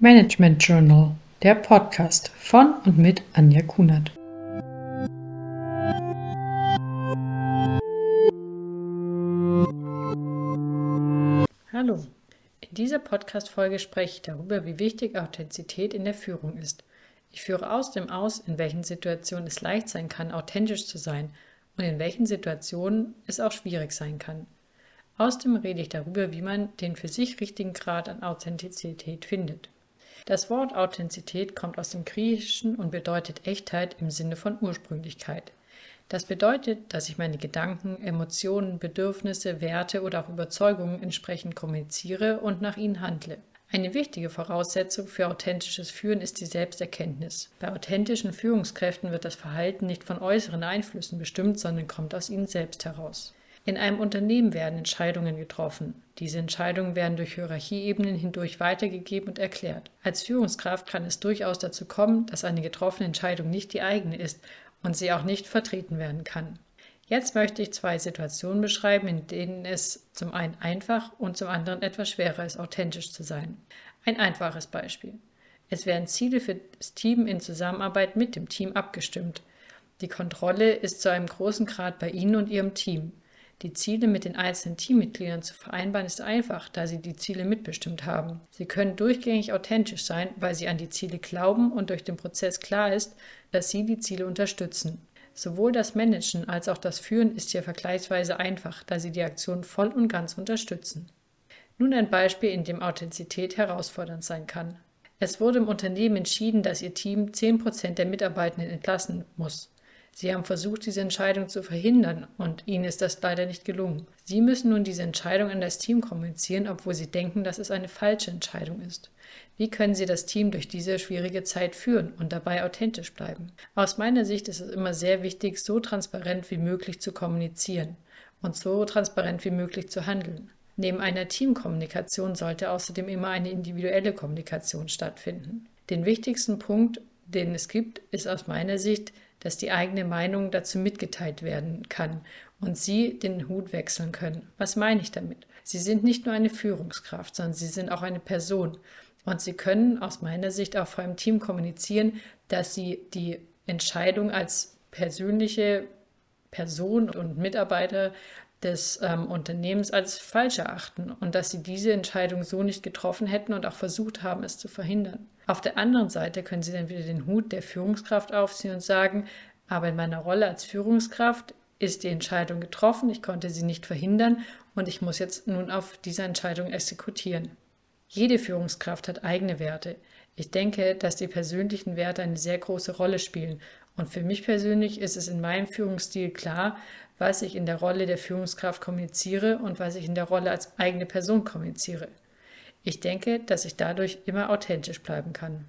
Management Journal, der Podcast von und mit Anja Kunert. Hallo, in dieser Podcast-Folge spreche ich darüber, wie wichtig Authentizität in der Führung ist. Ich führe außerdem aus, in welchen Situationen es leicht sein kann, authentisch zu sein und in welchen Situationen es auch schwierig sein kann. Außerdem rede ich darüber, wie man den für sich richtigen Grad an Authentizität findet. Das Wort Authentizität kommt aus dem Griechischen und bedeutet Echtheit im Sinne von Ursprünglichkeit. Das bedeutet, dass ich meine Gedanken, Emotionen, Bedürfnisse, Werte oder auch Überzeugungen entsprechend kommuniziere und nach ihnen handle. Eine wichtige Voraussetzung für authentisches Führen ist die Selbsterkenntnis. Bei authentischen Führungskräften wird das Verhalten nicht von äußeren Einflüssen bestimmt, sondern kommt aus ihnen selbst heraus. In einem Unternehmen werden Entscheidungen getroffen. Diese Entscheidungen werden durch Hierarchieebenen hindurch weitergegeben und erklärt. Als Führungskraft kann es durchaus dazu kommen, dass eine getroffene Entscheidung nicht die eigene ist und sie auch nicht vertreten werden kann. Jetzt möchte ich zwei Situationen beschreiben, in denen es zum einen einfach und zum anderen etwas schwerer ist, authentisch zu sein. Ein einfaches Beispiel. Es werden Ziele für das Team in Zusammenarbeit mit dem Team abgestimmt. Die Kontrolle ist zu einem großen Grad bei Ihnen und Ihrem Team. Die Ziele mit den einzelnen Teammitgliedern zu vereinbaren ist einfach, da sie die Ziele mitbestimmt haben. Sie können durchgängig authentisch sein, weil sie an die Ziele glauben und durch den Prozess klar ist, dass sie die Ziele unterstützen. Sowohl das Managen als auch das Führen ist hier vergleichsweise einfach, da sie die Aktion voll und ganz unterstützen. Nun ein Beispiel, in dem Authentizität herausfordernd sein kann. Es wurde im Unternehmen entschieden, dass ihr Team 10% der Mitarbeitenden entlassen muss. Sie haben versucht, diese Entscheidung zu verhindern und Ihnen ist das leider nicht gelungen. Sie müssen nun diese Entscheidung an das Team kommunizieren, obwohl Sie denken, dass es eine falsche Entscheidung ist. Wie können Sie das Team durch diese schwierige Zeit führen und dabei authentisch bleiben? Aus meiner Sicht ist es immer sehr wichtig, so transparent wie möglich zu kommunizieren und so transparent wie möglich zu handeln. Neben einer Teamkommunikation sollte außerdem immer eine individuelle Kommunikation stattfinden. Den wichtigsten Punkt, den es gibt, ist aus meiner Sicht, dass die eigene Meinung dazu mitgeteilt werden kann und Sie den Hut wechseln können. Was meine ich damit? Sie sind nicht nur eine Führungskraft, sondern Sie sind auch eine Person. Und Sie können aus meiner Sicht auch vor einem Team kommunizieren, dass Sie die Entscheidung als persönliche Person und Mitarbeiter des ähm, Unternehmens als falsch erachten und dass sie diese Entscheidung so nicht getroffen hätten und auch versucht haben, es zu verhindern. Auf der anderen Seite können sie dann wieder den Hut der Führungskraft aufziehen und sagen, aber in meiner Rolle als Führungskraft ist die Entscheidung getroffen, ich konnte sie nicht verhindern und ich muss jetzt nun auf diese Entscheidung exekutieren. Jede Führungskraft hat eigene Werte. Ich denke, dass die persönlichen Werte eine sehr große Rolle spielen. Und für mich persönlich ist es in meinem Führungsstil klar, was ich in der Rolle der Führungskraft kommuniziere und was ich in der Rolle als eigene Person kommuniziere. Ich denke, dass ich dadurch immer authentisch bleiben kann.